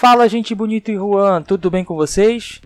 Fala, gente bonita e Juan, tudo bem com vocês?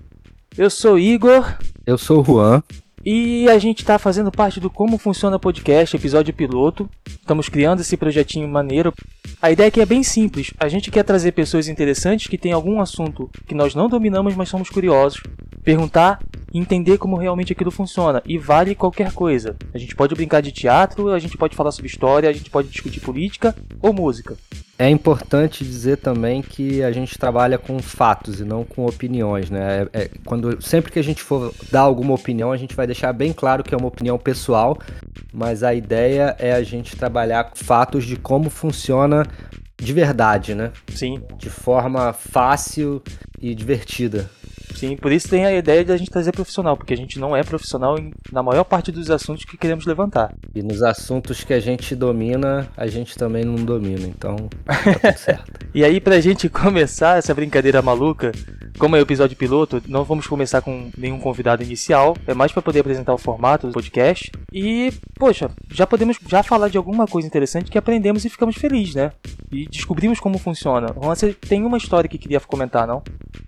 Eu sou Igor. Eu sou o Juan. E a gente está fazendo parte do Como Funciona Podcast, episódio piloto. Estamos criando esse projetinho maneiro. A ideia aqui é bem simples. A gente quer trazer pessoas interessantes que têm algum assunto que nós não dominamos, mas somos curiosos. Perguntar e entender como realmente aquilo funciona. E vale qualquer coisa. A gente pode brincar de teatro, a gente pode falar sobre história, a gente pode discutir política ou música. É importante dizer também que a gente trabalha com fatos e não com opiniões, né? É, é, quando, sempre que a gente for dar alguma opinião, a gente vai deixar bem claro que é uma opinião pessoal, mas a ideia é a gente trabalhar com fatos de como funciona de verdade, né? Sim. De forma fácil e divertida. Sim, por isso tem a ideia de a gente trazer profissional, porque a gente não é profissional em, na maior parte dos assuntos que queremos levantar. E nos assuntos que a gente domina, a gente também não domina, então tá tudo certo. e aí, pra gente começar essa brincadeira maluca, como é o episódio piloto, não vamos começar com nenhum convidado inicial, é mais para poder apresentar o formato do podcast. E, poxa, já podemos já falar de alguma coisa interessante que aprendemos e ficamos felizes, né? E descobrimos como funciona. Você tem uma história que queria comentar, não?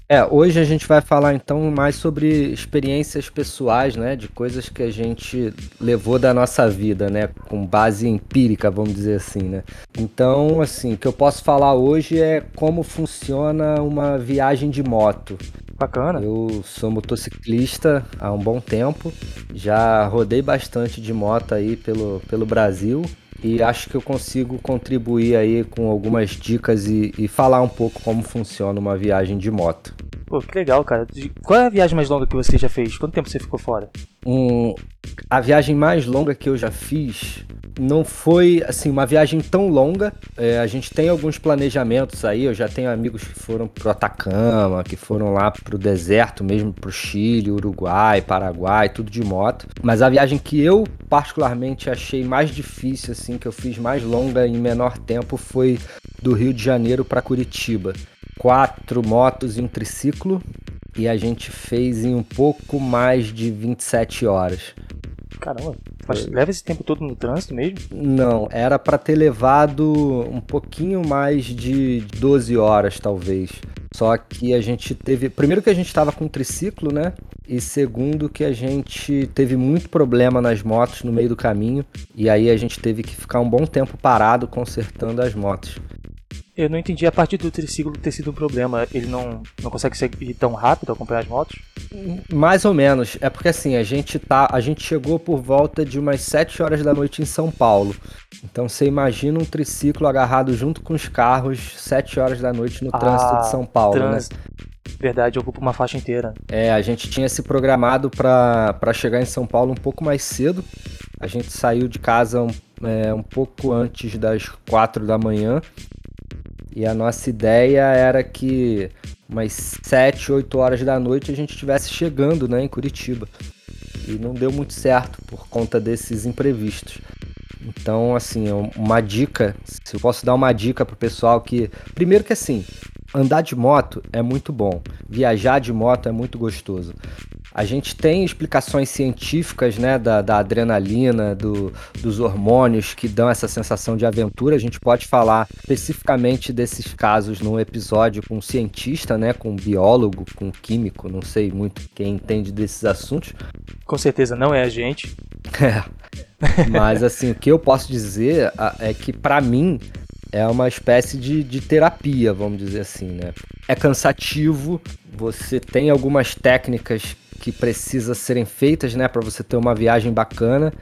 É, hoje a gente vai falar então mais sobre experiências pessoais, né, de coisas que a gente levou da nossa vida, né, com base empírica, vamos dizer assim, né. Então, assim, o que eu posso falar hoje é como funciona uma viagem de moto. Bacana. Eu sou motociclista há um bom tempo, já rodei bastante de moto aí pelo, pelo Brasil e acho que eu consigo contribuir aí com algumas dicas e, e, falar um pouco como funciona uma viagem de moto. Pô, que legal, cara. Qual é a viagem mais longa que você já fez? Quanto tempo você ficou fora? Um, a viagem mais longa que eu já fiz não foi assim uma viagem tão longa. É, a gente tem alguns planejamentos aí. Eu já tenho amigos que foram pro Atacama, que foram lá pro deserto mesmo, pro Chile, Uruguai, Paraguai, tudo de moto. Mas a viagem que eu particularmente achei mais difícil, assim, que eu fiz mais longa em menor tempo, foi do Rio de Janeiro para Curitiba. Quatro motos e um triciclo. E a gente fez em um pouco mais de 27 horas. Caramba, faz, leva esse tempo todo no trânsito mesmo? Não, era para ter levado um pouquinho mais de 12 horas, talvez. Só que a gente teve. Primeiro que a gente estava com um triciclo, né? E segundo que a gente teve muito problema nas motos no meio do caminho. E aí a gente teve que ficar um bom tempo parado consertando as motos. Eu não entendi a parte do triciclo ter sido um problema. Ele não, não consegue ir tão rápido acompanhar as motos? Mais ou menos. É porque assim, a gente tá. A gente chegou por volta de umas 7 horas da noite em São Paulo. Então você imagina um triciclo agarrado junto com os carros 7 horas da noite no ah, trânsito de São Paulo, né? trânsito. né? Verdade, ocupa uma faixa inteira. É, a gente tinha se programado para chegar em São Paulo um pouco mais cedo. A gente saiu de casa um, é, um pouco antes das 4 da manhã e a nossa ideia era que umas 7, 8 horas da noite a gente estivesse chegando né, em Curitiba. E não deu muito certo por conta desses imprevistos. Então, assim, uma dica, se eu posso dar uma dica pro pessoal que. Primeiro que assim, andar de moto é muito bom. Viajar de moto é muito gostoso. A gente tem explicações científicas né, da, da adrenalina, do, dos hormônios que dão essa sensação de aventura. A gente pode falar especificamente desses casos num episódio com um cientista, né, com um biólogo, com um químico, não sei muito quem entende desses assuntos. Com certeza não é a gente. É. Mas assim, o que eu posso dizer é que para mim é uma espécie de, de terapia, vamos dizer assim, né? É cansativo, você tem algumas técnicas que precisa serem feitas, né, para você ter uma viagem bacana,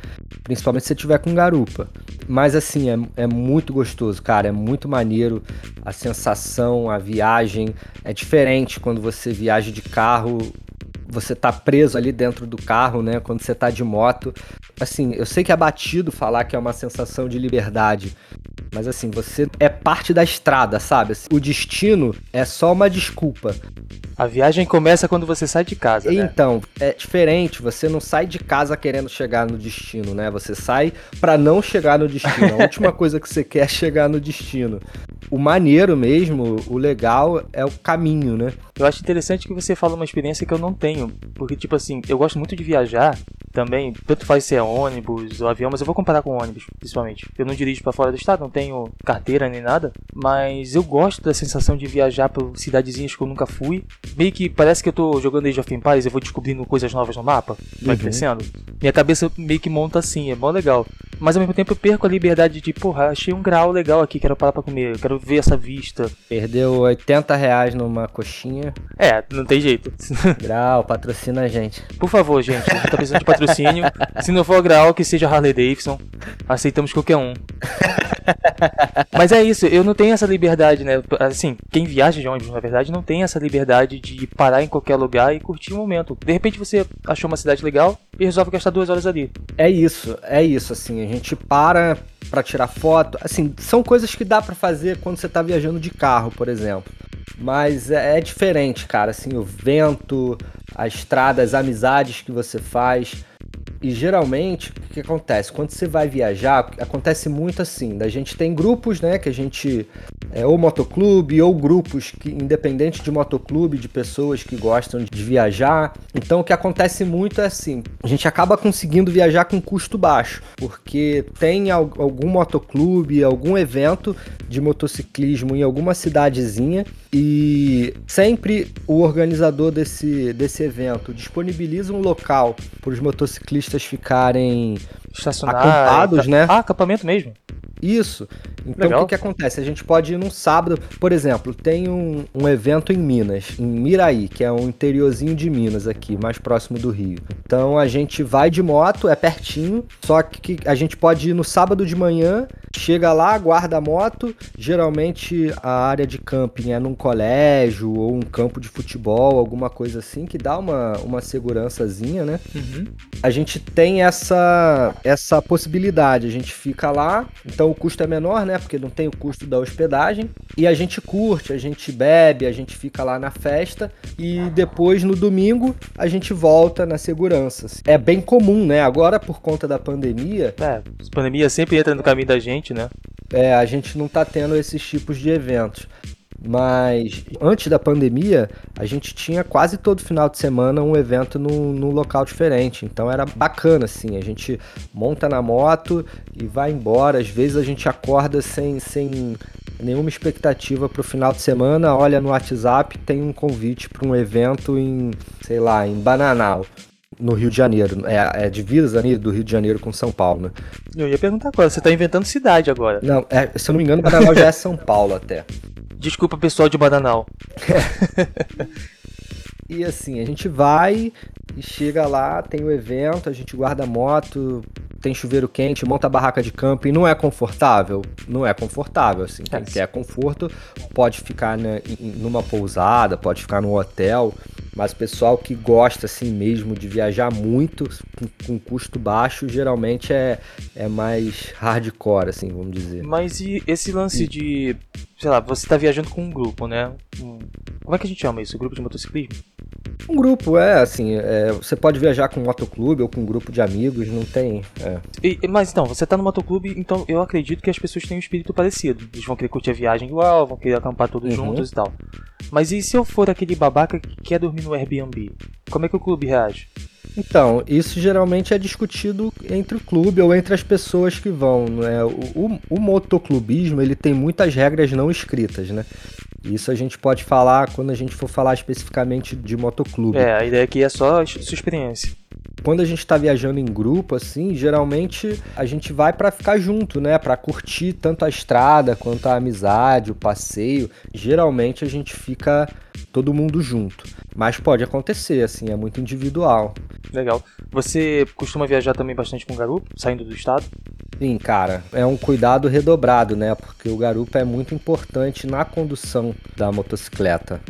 principalmente se você tiver com garupa. Mas assim, é, é muito gostoso, cara, é muito maneiro a sensação, a viagem, é diferente quando você viaja de carro, você tá preso ali dentro do carro, né? Quando você tá de moto. Assim, eu sei que é batido falar que é uma sensação de liberdade, mas assim, você é parte da estrada, sabe? O destino é só uma desculpa. A viagem começa quando você sai de casa, né? Então, é diferente, você não sai de casa querendo chegar no destino, né? Você sai para não chegar no destino. A última coisa que você quer é chegar no destino. O maneiro mesmo, o legal é o caminho, né? Eu acho interessante que você fala uma experiência que eu não tenho, porque tipo assim, eu gosto muito de viajar também, tanto faz se é ônibus ou avião, mas eu vou comparar com ônibus, principalmente. Eu não dirijo para fora do estado, não tenho carteira nem nada, mas eu gosto da sensação de viajar por cidadezinhas que eu nunca fui. Meio que parece que eu tô jogando Age of Empires, eu vou descobrindo coisas novas no mapa, vai uhum. crescendo. Minha cabeça meio que monta assim, é mó legal. Mas ao mesmo tempo eu perco a liberdade de, porra, achei um grau legal aqui, quero parar pra comer, quero ver essa vista. Perdeu 80 reais numa coxinha. É, não tem jeito. Grau, patrocina a gente. Por favor, gente, a gente tá precisando de patrocínio. Se não for grau, que seja Harley Davidson. Aceitamos qualquer um. Mas é isso, eu não tenho essa liberdade, né? Assim, quem viaja de ônibus, na verdade, não tem essa liberdade de parar em qualquer lugar e curtir o momento. De repente você achou uma cidade legal e resolve gastar duas horas ali. É isso, é isso, assim, a gente para para tirar foto. Assim, são coisas que dá para fazer quando você tá viajando de carro, por exemplo. Mas é, é diferente, cara, assim, o vento, a estrada, as amizades que você faz. E geralmente, o que acontece? Quando você vai viajar, acontece muito assim. A gente tem grupos, né, que a gente é, ou motoclube ou grupos que independente de motoclube, de pessoas que gostam de viajar. Então o que acontece muito é assim, a gente acaba conseguindo viajar com custo baixo, porque tem algum motoclube, algum evento de motociclismo em alguma cidadezinha e sempre o organizador desse, desse evento disponibiliza um local para os motociclistas ficarem acampados, né? Ah, acampamento mesmo. Isso. Então Legal. o que, que acontece? A gente pode ir num sábado, por exemplo, tem um, um evento em Minas, em Miraí, que é um interiorzinho de Minas aqui, mais próximo do Rio. Então a gente vai de moto, é pertinho, só que a gente pode ir no sábado de manhã, chega lá, guarda a moto. Geralmente a área de camping é num colégio ou um campo de futebol, alguma coisa assim, que dá uma, uma segurançazinha, né? Uhum. A gente tem essa, essa possibilidade, a gente fica lá, então o custo é menor, né? Porque não tem o custo da hospedagem. E a gente curte, a gente bebe, a gente fica lá na festa. E depois, no domingo, a gente volta na segurança. É bem comum, né? Agora, por conta da pandemia. É, pandemia sempre entra no caminho da gente, né? É, a gente não tá tendo esses tipos de eventos. Mas antes da pandemia, a gente tinha quase todo final de semana um evento num, num, local diferente. Então era bacana, assim. A gente monta na moto e vai embora. Às vezes a gente acorda sem, sem nenhuma expectativa para o final de semana. Olha no WhatsApp, tem um convite para um evento em, sei lá, em Bananal no Rio de Janeiro. É, é divisa do Rio de Janeiro com São Paulo, né? Eu ia perguntar agora, você está inventando cidade agora. Não, é, se eu não me engano, Bananal já é São Paulo até. Desculpa, pessoal de Bananal. e assim, a gente vai e chega lá, tem o evento, a gente guarda a moto, tem chuveiro quente, monta a barraca de camping, não é confortável? Não é confortável, assim. Quem é. quer conforto pode ficar né, numa pousada, pode ficar no hotel, mas o pessoal que gosta assim mesmo de viajar muito com, com, custo baixo, geralmente é, é mais hardcore, assim, vamos dizer. Mas e esse lance e... de, sei lá, você tá viajando com um grupo, né? Um, como é que a gente chama isso? Grupo de motociclismo? Um grupo, é, assim, é, você pode viajar com um motoclube ou com um grupo de amigos, não tem. É. E, mas então, você tá no motoclube, então eu acredito que as pessoas têm um espírito parecido. Eles vão querer curtir a viagem igual, vão querer acampar todos uhum. juntos e tal. Mas e se eu for aquele babaca que quer dormir no Airbnb? Como é que o clube reage? Então, isso geralmente é discutido entre o clube ou entre as pessoas que vão. Né? O, o, o motoclubismo ele tem muitas regras não escritas, né? Isso a gente pode falar quando a gente for falar especificamente de motoclube. É, a ideia aqui é só sua experiência. Quando a gente está viajando em grupo, assim, geralmente a gente vai para ficar junto, né? Para curtir tanto a estrada quanto a amizade, o passeio. Geralmente a gente fica todo mundo junto. Mas pode acontecer, assim, é muito individual. Legal. Você costuma viajar também bastante com garupa, saindo do estado? Sim, cara, é um cuidado redobrado, né? Porque o garupa é muito importante na condução da motocicleta.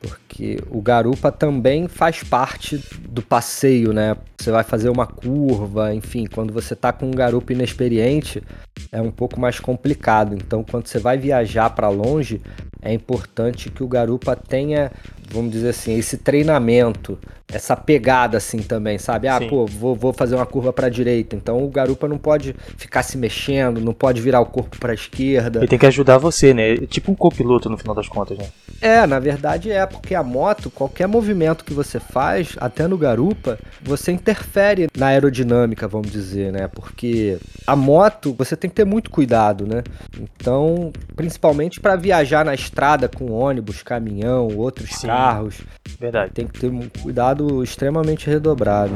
Porque o garupa também faz parte do passeio, né? Você vai fazer uma curva, enfim, quando você tá com um garupa inexperiente, é um pouco mais complicado. Então, quando você vai viajar para longe, é importante que o garupa tenha vamos dizer assim, esse treinamento, essa pegada assim também, sabe? Ah, Sim. pô, vou, vou fazer uma curva para direita, então o garupa não pode ficar se mexendo, não pode virar o corpo para esquerda. Ele tem que ajudar você, né? É tipo um copiloto no final das contas, né? É, na verdade é, porque a moto, qualquer movimento que você faz, até no garupa, você interfere na aerodinâmica, vamos dizer, né? Porque a moto, você tem que ter muito cuidado, né? Então, principalmente para viajar na estrada com ônibus, caminhão, outros Sim, carros. Verdade. Tem que ter um cuidado extremamente redobrado.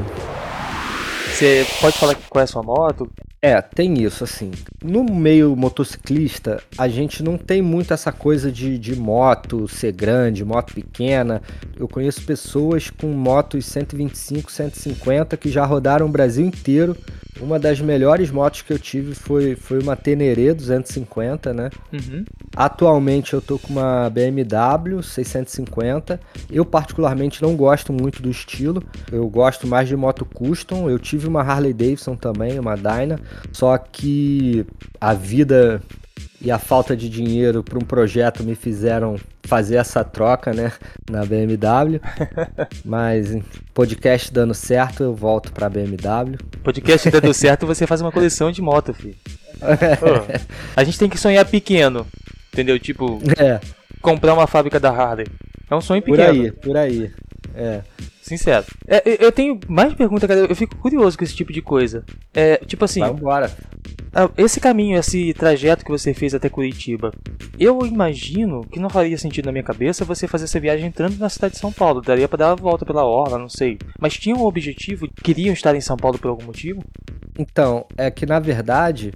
Você pode falar qual é a sua moto? É, tem isso, assim. No meio motociclista, a gente não tem muito essa coisa de, de moto ser grande, moto pequena. Eu conheço pessoas com motos 125, 150 que já rodaram o Brasil inteiro uma das melhores motos que eu tive foi, foi uma Teneré 250, né? Uhum. Atualmente eu tô com uma BMW 650. Eu particularmente não gosto muito do estilo. Eu gosto mais de moto custom. Eu tive uma Harley Davidson também, uma Dyna. Só que a vida e a falta de dinheiro para um projeto me fizeram fazer essa troca, né, na BMW. Mas podcast dando certo, eu volto para a BMW. Podcast dando certo, você faz uma coleção de moto, filho. Pô, a gente tem que sonhar pequeno, entendeu? Tipo, é. comprar uma fábrica da Harley. É um sonho pequeno. Por aí, por aí. É. Sincero. É, eu tenho mais perguntas, cara. Eu fico curioso com esse tipo de coisa. É, tipo assim. Vambora. Esse caminho, esse trajeto que você fez até Curitiba, eu imagino que não faria sentido na minha cabeça você fazer essa viagem entrando na cidade de São Paulo. Daria para dar a volta pela orla, não sei. Mas tinha um objetivo? Queriam estar em São Paulo por algum motivo? Então, é que na verdade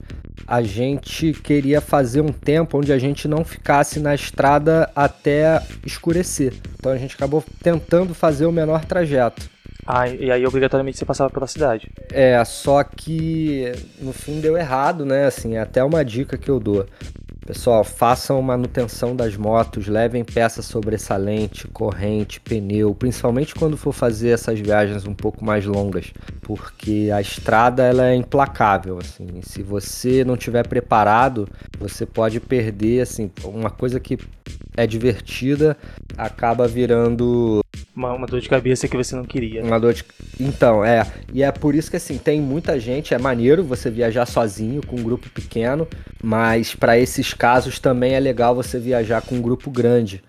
a gente queria fazer um tempo onde a gente não ficasse na estrada até escurecer. Então a gente acabou tentando fazer o menor trajeto. Ah, e aí obrigatoriamente você passava pela cidade. É, só que no fim deu errado, né? Assim, é até uma dica que eu dou. Pessoal, façam manutenção das motos, levem peça sobressalente, corrente, pneu, principalmente quando for fazer essas viagens um pouco mais longas, porque a estrada ela é implacável, assim. Se você não tiver preparado, você pode perder, assim, uma coisa que é divertida acaba virando uma, uma, dor de cabeça que você não queria. Uma dor de... Então, é. E é por isso que, assim, tem muita gente. É maneiro você viajar sozinho, com um grupo pequeno. Mas para esses casos também é legal você viajar com um grupo grande.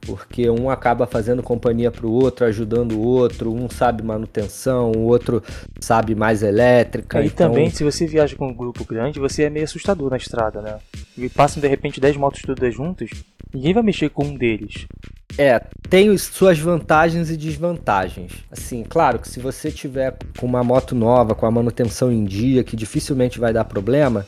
Porque um acaba fazendo companhia para o outro, ajudando o outro. Um sabe manutenção, o outro sabe mais elétrica. E então... também, se você viaja com um grupo grande, você é meio assustador na estrada, né? E passam de repente 10 motos todas juntas, ninguém vai mexer com um deles. É, tem suas vantagens e desvantagens. Assim, claro que se você tiver com uma moto nova, com a manutenção em dia, que dificilmente vai dar problema,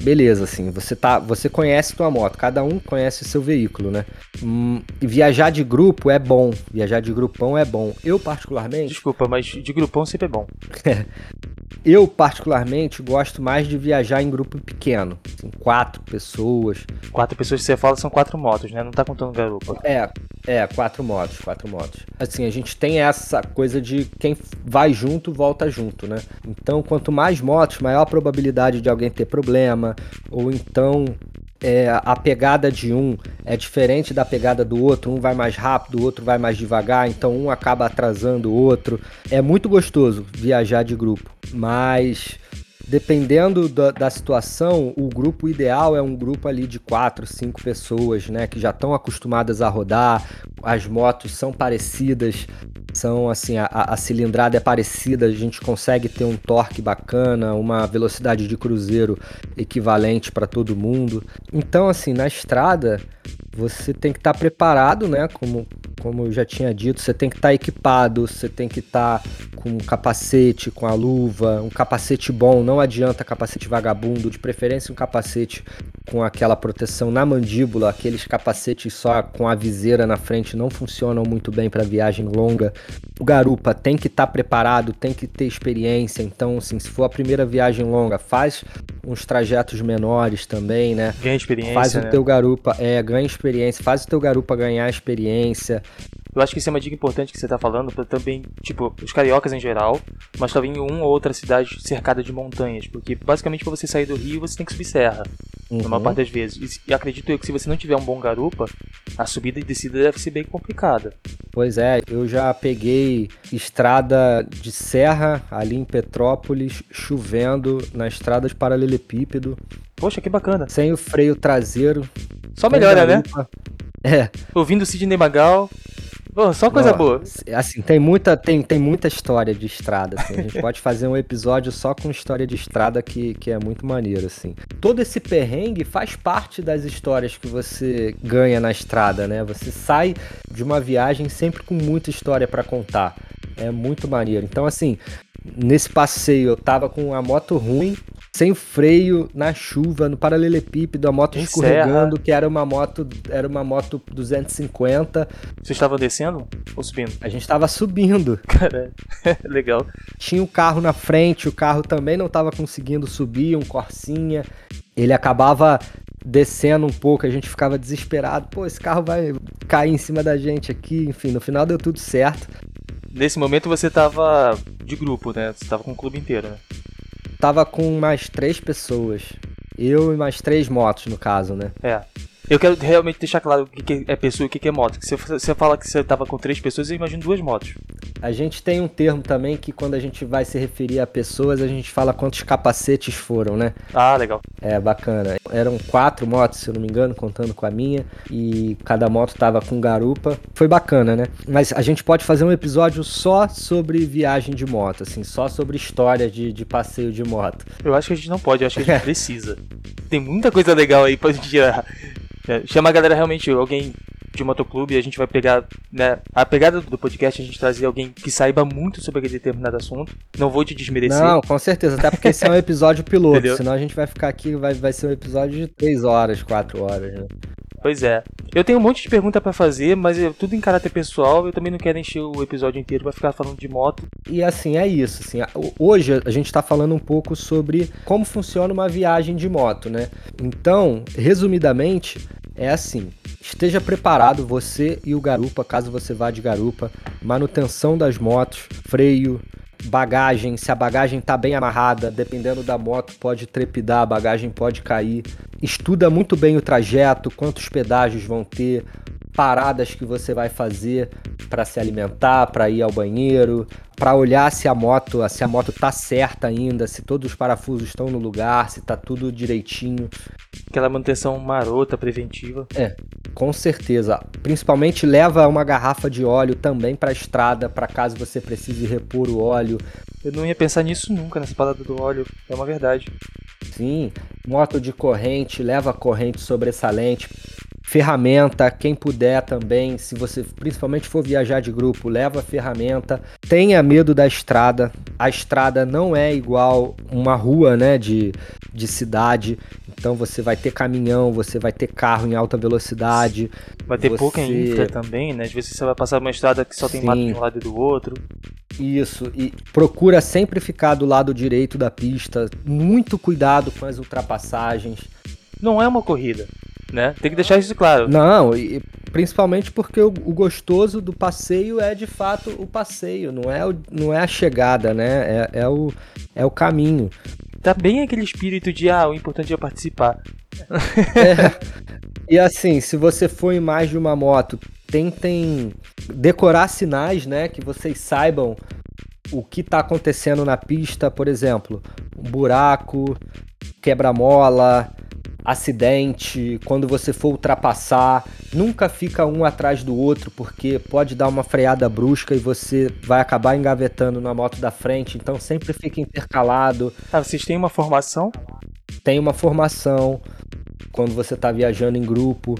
beleza, assim, você tá, você conhece tua moto, cada um conhece seu veículo, né? Hum, viajar de grupo é bom, viajar de grupão é bom. Eu particularmente. Desculpa, mas de grupão sempre é bom. Eu, particularmente, gosto mais de viajar em grupo pequeno. Assim, quatro pessoas. Quatro pessoas que você fala são quatro motos, né? Não tá contando garupa. É, é, quatro motos, quatro motos. Assim, a gente tem essa coisa de quem vai junto, volta junto, né? Então, quanto mais motos, maior a probabilidade de alguém ter problema, ou então é, a pegada de um é diferente da pegada do outro, um vai mais rápido, o outro vai mais devagar, então um acaba atrasando o outro. É muito gostoso viajar de grupo, mas dependendo da, da, situação, o grupo ideal é um grupo ali de quatro, cinco pessoas, né, que já estão acostumadas a rodar, as motos são parecidas, são assim, a, a, cilindrada é parecida, a gente consegue ter um torque bacana, uma velocidade de cruzeiro equivalente para todo mundo. Então, assim, na estrada, você tem que estar tá preparado, né, como como eu já tinha dito, você tem que estar tá equipado, você tem que estar tá com um capacete, com a luva, um capacete bom, não adianta capacete vagabundo, de preferência um capacete com aquela proteção na mandíbula, aqueles capacetes só com a viseira na frente não funcionam muito bem para viagem longa. O garupa tem que estar tá preparado, tem que ter experiência, então assim, se for a primeira viagem longa, faz uns trajetos menores também, né? Ganha experiência. Faz o né? teu garupa, é, ganha experiência, faz o teu garupa ganhar experiência. Eu acho que isso é uma dica importante que você está falando para também, tipo, os cariocas em geral, mas também em uma ou outra cidade cercada de montanhas, porque basicamente para você sair do Rio você tem que subir serra, uhum. na maior parte das vezes. E, e acredito eu que se você não tiver um bom garupa, A subida e descida deve ser bem complicada. Pois é, eu já peguei estrada de serra ali em Petrópolis, chovendo na estrada de paralelepípedo. Poxa, que bacana. Sem o freio traseiro. Só melhora, né? É. Ouvindo Sidney Magal, Pô, só coisa boa. Assim, tem muita, tem, tem muita história de estrada. Assim. A gente pode fazer um episódio só com história de estrada que, que é muito maneiro, assim. Todo esse perrengue faz parte das histórias que você ganha na estrada, né? Você sai de uma viagem sempre com muita história para contar. É muito maneiro. Então, assim, nesse passeio eu tava com a moto ruim, sem freio, na chuva, no paralelepípedo, a moto em escorregando, serra. que era uma moto, era uma moto 250. Você estava descendo ou subindo? A gente estava subindo. Cara, legal. Tinha um carro na frente, o carro também não estava conseguindo subir, um Corsinha. Ele acabava descendo um pouco, a gente ficava desesperado. Pô, esse carro vai cair em cima da gente aqui. Enfim, no final deu tudo certo. Nesse momento você estava de grupo, né? Você estava com o clube inteiro, né? tava com mais três pessoas. Eu e mais três motos, no caso, né? É. Eu quero realmente deixar claro o que é pessoa e o que é moto. Se você fala que você tava com três pessoas, eu imagino duas motos. A gente tem um termo também que quando a gente vai se referir a pessoas, a gente fala quantos capacetes foram, né? Ah, legal. É, bacana. Eram quatro motos, se eu não me engano, contando com a minha. E cada moto tava com garupa. Foi bacana, né? Mas a gente pode fazer um episódio só sobre viagem de moto, assim, só sobre história de, de passeio de moto. Eu acho que a gente não pode, eu acho que a gente precisa. Tem muita coisa legal aí pra gente tirar. É, chama a galera realmente, alguém de motoclube, a gente vai pegar, né, a pegada do podcast, a gente trazer alguém que saiba muito sobre aquele determinado assunto. Não vou te desmerecer. Não, com certeza, até porque esse é um episódio piloto, senão a gente vai ficar aqui, vai, vai ser um episódio de 3 horas, 4 horas, né? Pois é. Eu tenho um monte de pergunta para fazer, mas é tudo em caráter pessoal. Eu também não quero encher o episódio inteiro para ficar falando de moto. E assim, é isso. Assim, hoje a gente está falando um pouco sobre como funciona uma viagem de moto, né? Então, resumidamente, é assim: esteja preparado você e o garupa, caso você vá de garupa, manutenção das motos, freio, bagagem, se a bagagem está bem amarrada, dependendo da moto, pode trepidar, a bagagem pode cair. Estuda muito bem o trajeto, quantos pedágios vão ter, paradas que você vai fazer para se alimentar, para ir ao banheiro, para olhar se a moto, se a moto tá certa ainda, se todos os parafusos estão no lugar, se tá tudo direitinho. Aquela manutenção marota preventiva. É, com certeza. Principalmente leva uma garrafa de óleo também para a estrada, para caso você precise repor o óleo. Eu não ia pensar nisso nunca nessa parada do óleo, é uma verdade. Sim, moto de corrente, leva corrente sobressalente ferramenta, quem puder também, se você principalmente for viajar de grupo, leva ferramenta. Tenha medo da estrada. A estrada não é igual uma rua, né, de, de cidade. Então você vai ter caminhão, você vai ter carro em alta velocidade. Vai ter você... pouca infra também, né? Às vezes você vai passar uma estrada que só tem Sim. mato de um lado e do outro. Isso, e procura sempre ficar do lado direito da pista. Muito cuidado com as ultrapassagens. Não é uma corrida né? Tem que deixar isso claro. Não, e principalmente porque o, o, gostoso do passeio é de fato o passeio, não é, o, não é a chegada, né? É, é, o, é o caminho. Tá bem aquele espírito de, ah, o importante é participar. É, e assim, se você for em mais de uma moto, tentem decorar sinais, né? Que vocês saibam o que está acontecendo na pista, por exemplo, um buraco, quebra-mola, acidente, quando você for ultrapassar, nunca fica um atrás do outro, porque pode dar uma freada brusca e você vai acabar engavetando na moto da frente, então sempre fica intercalado. Ah, vocês têm uma formação? Tem uma formação quando você está viajando em grupo.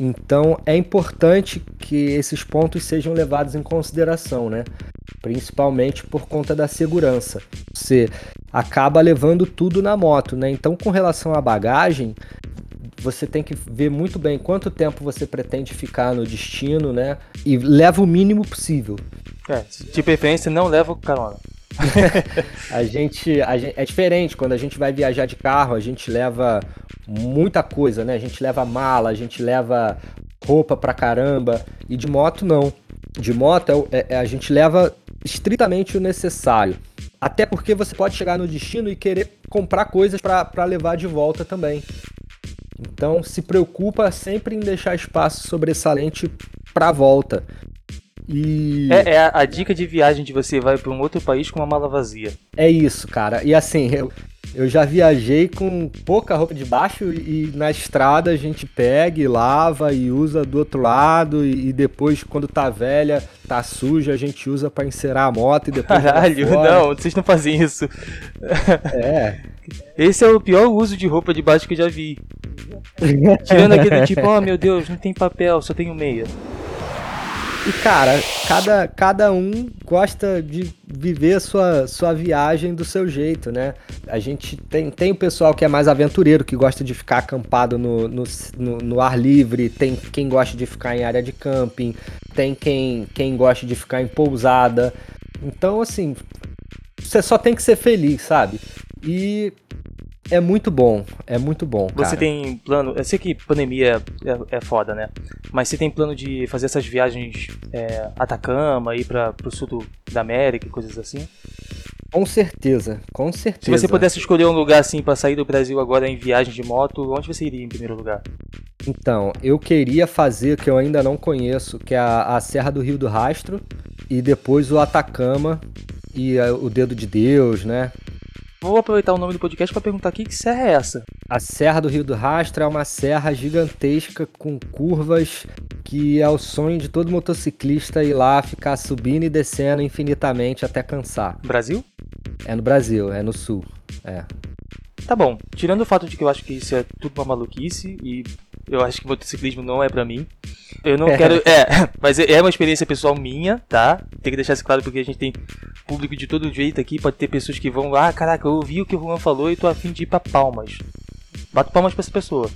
Então é importante que esses pontos sejam levados em consideração, né? Principalmente por conta da segurança. Você acaba levando tudo na moto, né? Então, com relação à bagagem, você tem que ver muito bem quanto tempo você pretende ficar no destino, né? E leva o mínimo possível. É, de preferência não leva o carona. a, gente, a gente é diferente quando a gente vai viajar de carro, a gente leva muita coisa, né? A gente leva mala, a gente leva roupa pra caramba e de moto não. De moto é, é, a gente leva estritamente o necessário. Até porque você pode chegar no destino e querer comprar coisas para levar de volta também. Então se preocupa sempre em deixar espaço sobressalente para volta. E... É, é a, a, dica de viagem de você vai para um outro país com uma mala vazia. É isso, cara. E assim, eu, eu já viajei com pouca roupa de baixo e na estrada a gente pega e lava e usa do outro lado e, e depois quando tá velha, tá suja, a gente usa para encerar a moto e depois Caralho, não, vocês não fazem isso. É. Esse é o pior uso de roupa de baixo que eu já vi. Tirando aquele tipo, oh meu Deus, não tem papel, só tenho meia. E cara, cada, cada um gosta de viver a sua, sua viagem do seu jeito, né? A gente tem, tem o pessoal que é mais aventureiro, que gosta de ficar acampado no, no, no, no ar livre, tem quem gosta de ficar em área de camping, tem quem, quem gosta de ficar em pousada. Então, assim, você só tem que ser feliz, sabe? E é muito bom, é muito bom. Você cara. tem plano. Eu sei que pandemia é, é, foda, né? Mas você tem plano de fazer essas viagens é, Atacama, ir para pro sul do, da América e coisas assim? Com certeza, com certeza. Se você pudesse escolher um lugar assim para sair do Brasil agora em viagem de moto, onde você iria em primeiro lugar? Então, eu queria fazer que eu ainda não conheço, que é a, a Serra do Rio do Rastro e depois o Atacama e a, o Dedo de Deus, né? Vou aproveitar o nome do podcast para perguntar aqui que serra é essa? A Serra do Rio do Rastro é uma serra gigantesca com curvas que é o sonho de todo motociclista ir lá ficar subindo e descendo infinitamente até cansar. Brasil? É no Brasil, é no sul. É. Tá bom. Tirando o fato de que eu acho que isso é tudo uma maluquice e eu acho que motociclismo não é para mim. Eu não quero. É, mas é uma experiência pessoal minha, tá? Tem que deixar isso claro porque a gente tem público de todo jeito aqui. Pode ter pessoas que vão, ah, caraca, eu ouvi o que o Juan falou e tô afim de ir pra Palmas. Bato palmas pra essa pessoa.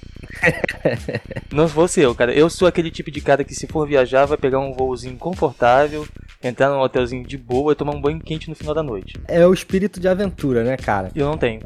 não vou ser eu, cara. Eu sou aquele tipo de cara que se for viajar vai pegar um voozinho confortável, entrar num hotelzinho de boa e tomar um banho quente no final da noite. É o espírito de aventura, né, cara? Eu não tenho.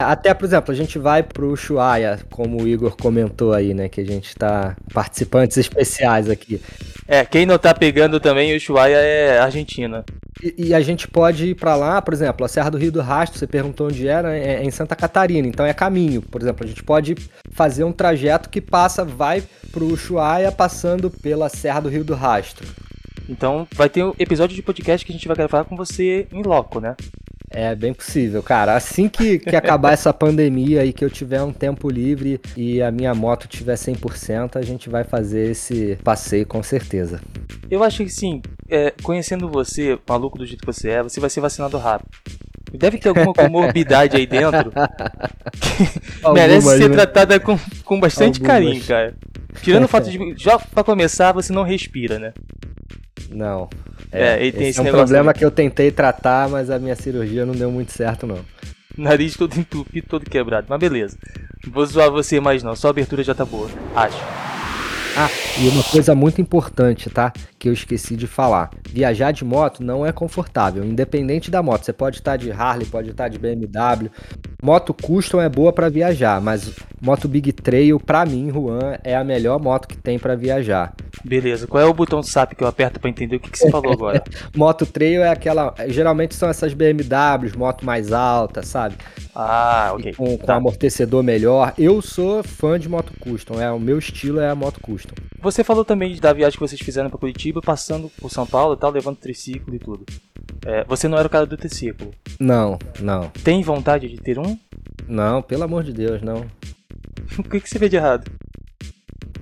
Até, por exemplo, a gente vai pro Ushuaia, como o Igor comentou aí, né? Que a gente tá participantes especiais aqui. É, quem não tá pegando também, o Ushuaia é Argentina. E, e a gente pode ir para lá, por exemplo, a Serra do Rio do Rastro, você perguntou onde era, é, é em Santa Catarina, então é caminho. Por exemplo, a gente pode fazer um trajeto que passa, vai pro Ushuaia, passando pela Serra do Rio do Rastro. Então vai ter um episódio de podcast que a gente vai gravar com você em loco, né? É bem possível, cara. Assim que, que acabar essa pandemia e que eu tiver um tempo livre e a minha moto tiver 100%, a gente vai fazer esse passeio com certeza. Eu acho que sim, é, conhecendo você, maluco do jeito que você é, você vai ser vacinado rápido. Deve ter alguma comorbidade aí dentro que merece ser né? tratada com, com bastante Algumas. carinho, cara. Tirando o fato de, já pra começar, você não respira, né? Não. É, é, tem esse, esse é um problema que eu tentei tratar, mas a minha cirurgia não deu muito certo, não. Nariz todo entupido, todo quebrado. Mas beleza. Vou zoar você mais não, só a abertura já tá boa. Acho. Ah, e uma coisa muito importante, tá? Que eu esqueci de falar. Viajar de moto não é confortável, independente da moto. Você pode estar de Harley, pode estar de BMW. Moto custom é boa para viajar, mas moto Big Trail, pra mim, Juan, é a melhor moto que tem para viajar. Beleza. Qual é o botão SAP que eu aperto para entender o que, que você falou agora? moto Trail é aquela. Geralmente são essas BMWs, moto mais alta, sabe? Ah, ok. Com, com tá. amortecedor melhor. Eu sou fã de moto custom. É, o meu estilo é a moto custom. Você falou também da viagem que vocês fizeram para Curitiba, passando por São Paulo e tal, levando triciclo e tudo. É, você não era o cara do triciclo? Não, não. Tem vontade de ter um? Não, pelo amor de Deus, não. o que, que você vê de errado?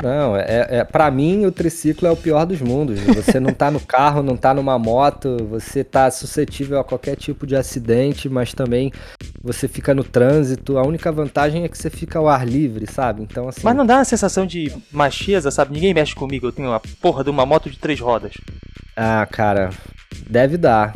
Não, é, é para mim o triciclo é o pior dos mundos. Você não tá no carro, não tá numa moto, você tá suscetível a qualquer tipo de acidente, mas também você fica no trânsito. A única vantagem é que você fica ao ar livre, sabe? Então assim. Mas não dá uma sensação de macheza, sabe? Ninguém mexe comigo, eu tenho uma porra de uma moto de três rodas. Ah, cara, deve dar.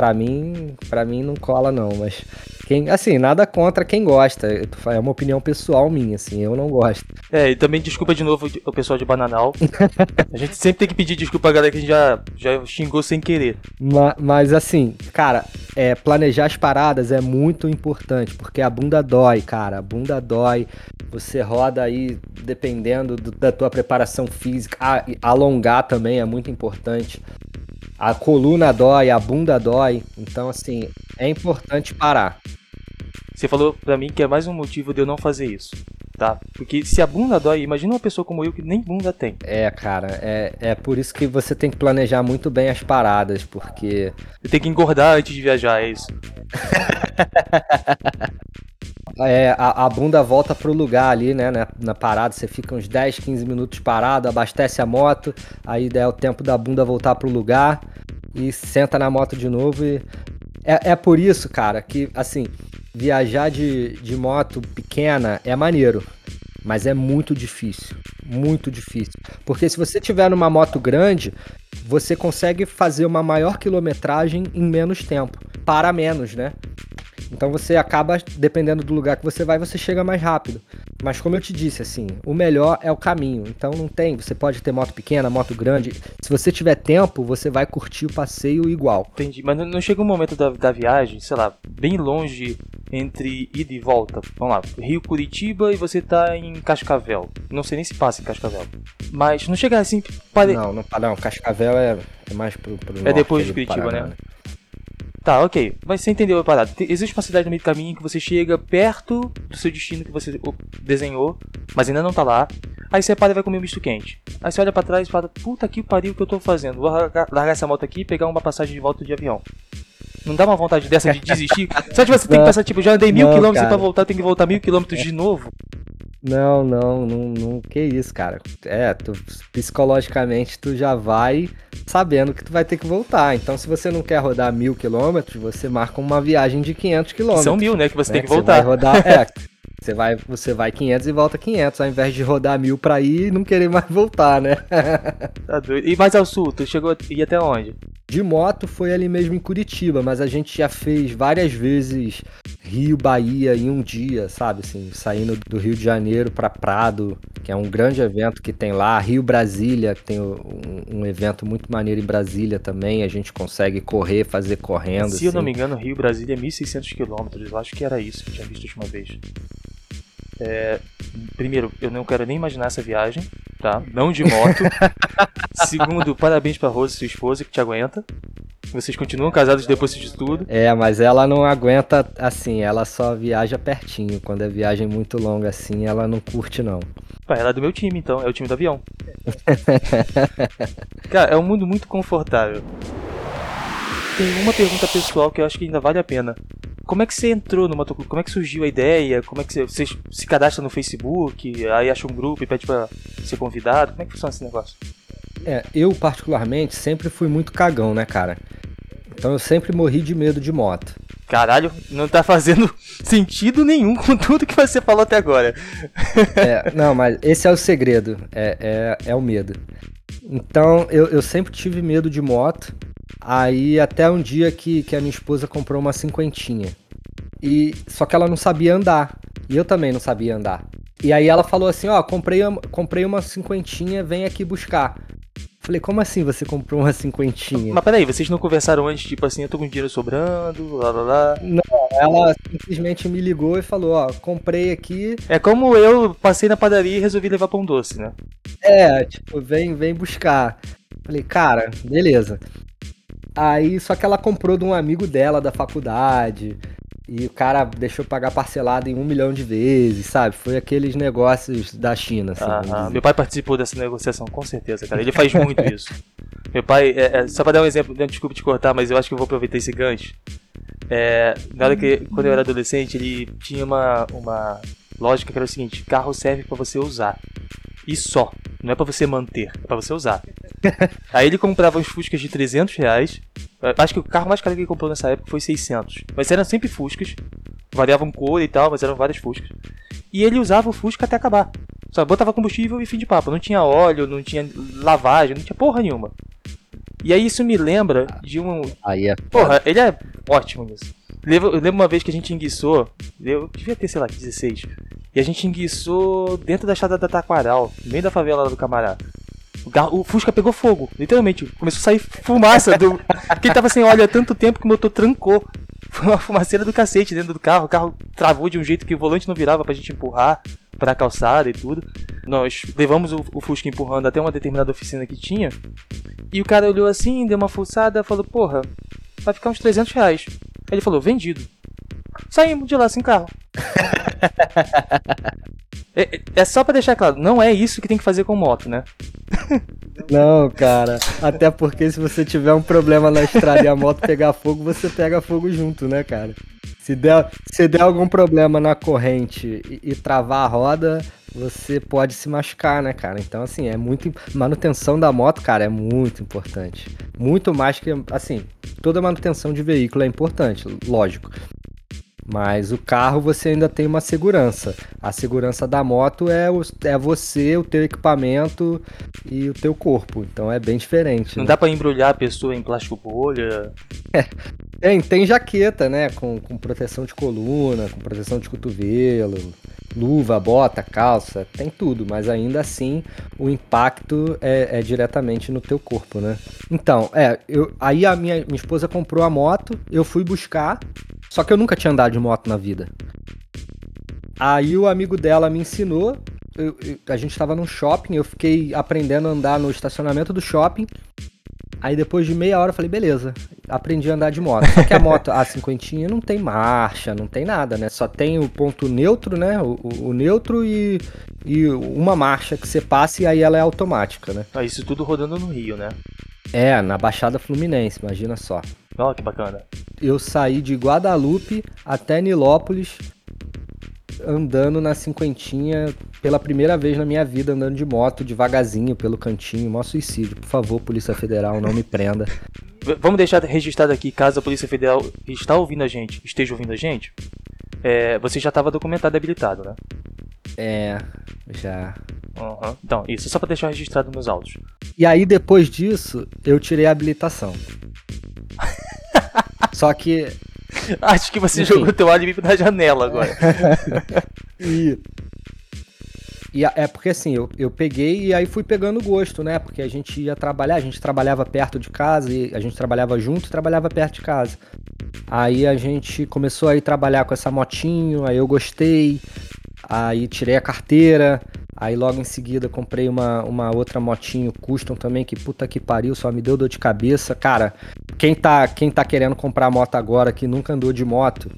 Pra mim, para mim não cola não, mas quem, assim, nada contra quem gosta. É uma opinião pessoal minha, assim, eu não gosto. É, e também desculpa de novo o pessoal de Bananal. a gente sempre tem que pedir desculpa a galera que a gente já, já xingou sem querer. Mas, mas assim, cara, é, planejar as paradas é muito importante, porque a bunda dói, cara. A bunda dói. Você roda aí, dependendo do, da tua preparação física. Ah, alongar também é muito importante. A coluna dói, a bunda dói. Então, assim, é importante parar. Você falou para mim que é mais um motivo de eu não fazer isso. Tá? Porque se a bunda dói, imagina uma pessoa como eu que nem bunda tem. É, cara, é, é por isso que você tem que planejar muito bem as paradas, porque. Tenho que engordar antes de viajar, é isso. É, a, a, bunda volta pro lugar ali, né, na, na, parada, você fica uns 10, 15 minutos parado, abastece a moto, aí é o tempo da bunda voltar pro lugar e senta na moto de novo e... É, é por isso, cara, que, assim, viajar de, de moto pequena é maneiro, mas é muito difícil, muito difícil. Porque se você tiver numa moto grande, você consegue fazer uma maior quilometragem em menos tempo, para menos, né? Então você acaba, dependendo do lugar que você vai, você chega mais rápido. Mas como eu te disse, assim, o melhor é o caminho. Então não tem, você pode ter moto pequena, moto grande. Se você tiver tempo, você vai curtir o passeio igual. Entendi, mas não chega um momento da, da viagem, sei lá, bem longe entre ida e volta. Vamos lá, Rio Curitiba e você tá em Cascavel. Não sei nem se passa em Cascavel. Mas não chega assim. Pare... Não, não, não, Cascavel é, é mais pro, pro É depois de Curitiba, Paraná, né? né? Tá, ok. Mas você entendeu a parada. Existe uma cidade no meio do caminho que você chega perto do seu destino que você desenhou, mas ainda não tá lá. Aí você para e vai comer um misto quente. Aí você olha para trás e fala, puta que pariu que eu tô fazendo. Vou largar, largar, essa moto aqui e pegar uma passagem de volta de avião. Não dá uma vontade dessa de desistir? Só que você tem que pensar, tipo, já andei mil não, quilômetros para voltar, tem que voltar mil quilômetros de novo. Não, não, não, não, que isso, cara. É, tu, psicologicamente tu já vai sabendo que tu vai ter que voltar. Então, se você não quer rodar mil quilômetros, você marca uma viagem de 500 quilômetros. São mil, né, que você né? tem que voltar. Você vai rodar, é, você vai, você vai 500 e volta 500, ao invés de rodar mil pra ir e não querer mais voltar, né? tá doido. E mais ao sul, tu chegou e até onde? De moto foi ali mesmo em Curitiba, mas a gente já fez várias vezes Rio, Bahia em um dia, sabe? Assim, saindo do Rio de Janeiro para Prado, que é um grande evento que tem lá. Rio, Brasília, que tem um, um, evento muito maneiro em Brasília também. A gente consegue correr, fazer correndo. Se assim. eu não assim. me engano, Rio, Brasília é 1.600 quilômetros. Eu acho que era isso que eu tinha visto a última vez. É, primeiro, eu não quero nem imaginar essa viagem, tá? Não de moto. Segundo, parabéns pra Rose, sua esposa, que te aguenta. Vocês continuam casados depois de tudo. É, mas ela não aguenta assim, ela só viaja pertinho. Quando é viagem muito longa assim, ela não curte não. Pá, ela é do meu time então, é o time do avião. Cara, é um mundo muito confortável. Tem uma pergunta pessoal que eu acho que ainda vale a pena. Como é que você entrou no motoclube? Como é que surgiu a ideia? Como é que você, você se cadastra no Facebook, aí acha um grupo e pede pra ser convidado? Como é que funciona esse negócio? É, eu particularmente sempre fui muito cagão, né, cara? Então eu sempre morri de medo de moto. Caralho, não tá fazendo sentido nenhum com tudo que você falou até agora. É, não, mas esse é o segredo, é, é, é o medo. Então eu, eu sempre tive medo de moto. Aí até um dia que, que a minha esposa comprou uma cinquentinha. E só que ela não sabia andar. E eu também não sabia andar. E aí ela falou assim, ó, comprei, comprei uma cinquentinha, vem aqui buscar. Falei, como assim você comprou uma cinquentinha? Mas peraí, vocês não conversaram antes, tipo assim, eu tô com dinheiro sobrando, lá lá lá? Não, ela simplesmente me ligou e falou, ó, comprei aqui. É como eu passei na padaria e resolvi levar pão doce, né? É, tipo, vem, vem buscar. Falei, cara, beleza. Aí, só que ela comprou de um amigo dela da faculdade. E o cara deixou pagar parcelado em um milhão de vezes, sabe? Foi aqueles negócios da China. Assim, Meu pai participou dessa negociação, com certeza, cara. Ele faz muito isso. Meu pai, é, é, só pra dar um exemplo, desculpa te cortar, mas eu acho que eu vou aproveitar esse gancho. É, na hora que, quando eu era adolescente, ele tinha uma, uma lógica que era o seguinte: carro serve para você usar. E só. Não é para você manter, é pra você usar. Aí ele comprava uns Fuscas de 300 reais. Acho que o carro mais caro que ele comprou nessa época foi 600. Mas eram sempre Fuscas. Variavam cor e tal, mas eram várias Fuscas. E ele usava o Fusca até acabar. Só botava combustível e fim de papo. Não tinha óleo, não tinha lavagem, não tinha porra nenhuma. E aí isso me lembra de um. Aí é. Porra, ele é ótimo nisso. Eu lembro uma vez que a gente enguiçou. Eu devia ter, sei lá, 16. E a gente enguiçou dentro da estrada da Taquaral, no meio da favela do Camará. O, Fusca pegou fogo, literalmente. Começou a sair fumaça do. Quem tava sem óleo há tanto tempo que o motor trancou. Foi uma fumaceira do cacete dentro do carro. O carro travou de um jeito que o volante não virava pra gente empurrar pra calçada e tudo. Nós levamos o, o Fusca empurrando até uma determinada oficina que tinha. E o cara olhou assim, deu uma fuçada, falou: Porra, vai ficar uns 300 reais. Aí ele falou: Vendido. Saímos de lá sem carro. É, é só para deixar claro, não é isso que tem que fazer com moto, né? Não, cara. Até porque se você tiver um problema na estrada e a moto pegar fogo, você pega fogo junto, né, cara? Se der, se der algum problema na corrente e, e travar a roda, você pode se machucar, né, cara? Então, assim, é muito. Manutenção da moto, cara, é muito importante. Muito mais que. Assim, toda manutenção de veículo é importante, lógico. Mas o carro você ainda tem uma segurança. A segurança da moto é, o, é você, o teu equipamento e o teu corpo. Então é bem diferente. Não né? dá para embrulhar a pessoa em plástico bolha. É, tem, tem jaqueta, né? Com, com proteção de coluna, com proteção de cotovelo, luva, bota, calça, tem tudo, mas ainda assim o impacto é, é, diretamente no teu corpo, né? Então, é, eu, aí a minha, minha esposa comprou a moto, eu fui buscar, só que eu nunca tinha andado de moto na vida. Aí o amigo dela me ensinou. Eu, eu, a gente estava num shopping, eu fiquei aprendendo a andar no estacionamento do shopping. Aí depois de meia hora eu falei, beleza, aprendi a andar de moto. Só que a moto, a cinquentinha, não tem marcha, não tem nada, né? Só tem o ponto neutro, né? O, o, o neutro e, e uma marcha que você passa e aí ela é automática, né? Ah, isso tudo rodando no Rio, né? É, na Baixada Fluminense, imagina só. Olha que bacana. Eu saí de Guadalupe até Nilópolis andando na cinquentinha pela primeira vez na minha vida, andando de moto, devagarzinho, pelo cantinho, mó suicídio. Por favor, Polícia Federal, não me prenda. Vamos deixar registrado aqui, caso a Polícia Federal está ouvindo a gente, esteja ouvindo a gente, é, você já estava documentado e habilitado, né? É, já. Uhum. Então, isso, só para deixar registrado nos autos. E aí, depois disso, eu tirei a habilitação. Só que. Acho que você Enfim. jogou teu alibi na janela agora. e. E é porque assim, eu, eu peguei e aí fui pegando gosto, né? Porque a gente ia trabalhar, a gente trabalhava perto de casa, e a gente trabalhava junto e trabalhava perto de casa. Aí a gente começou a ir trabalhar com essa motinho, aí eu gostei, aí tirei a carteira, aí logo em seguida comprei uma, uma outra motinho custom também, que puta que pariu, só me deu dor de cabeça. Cara, quem tá, quem tá querendo comprar moto agora, que nunca andou de moto,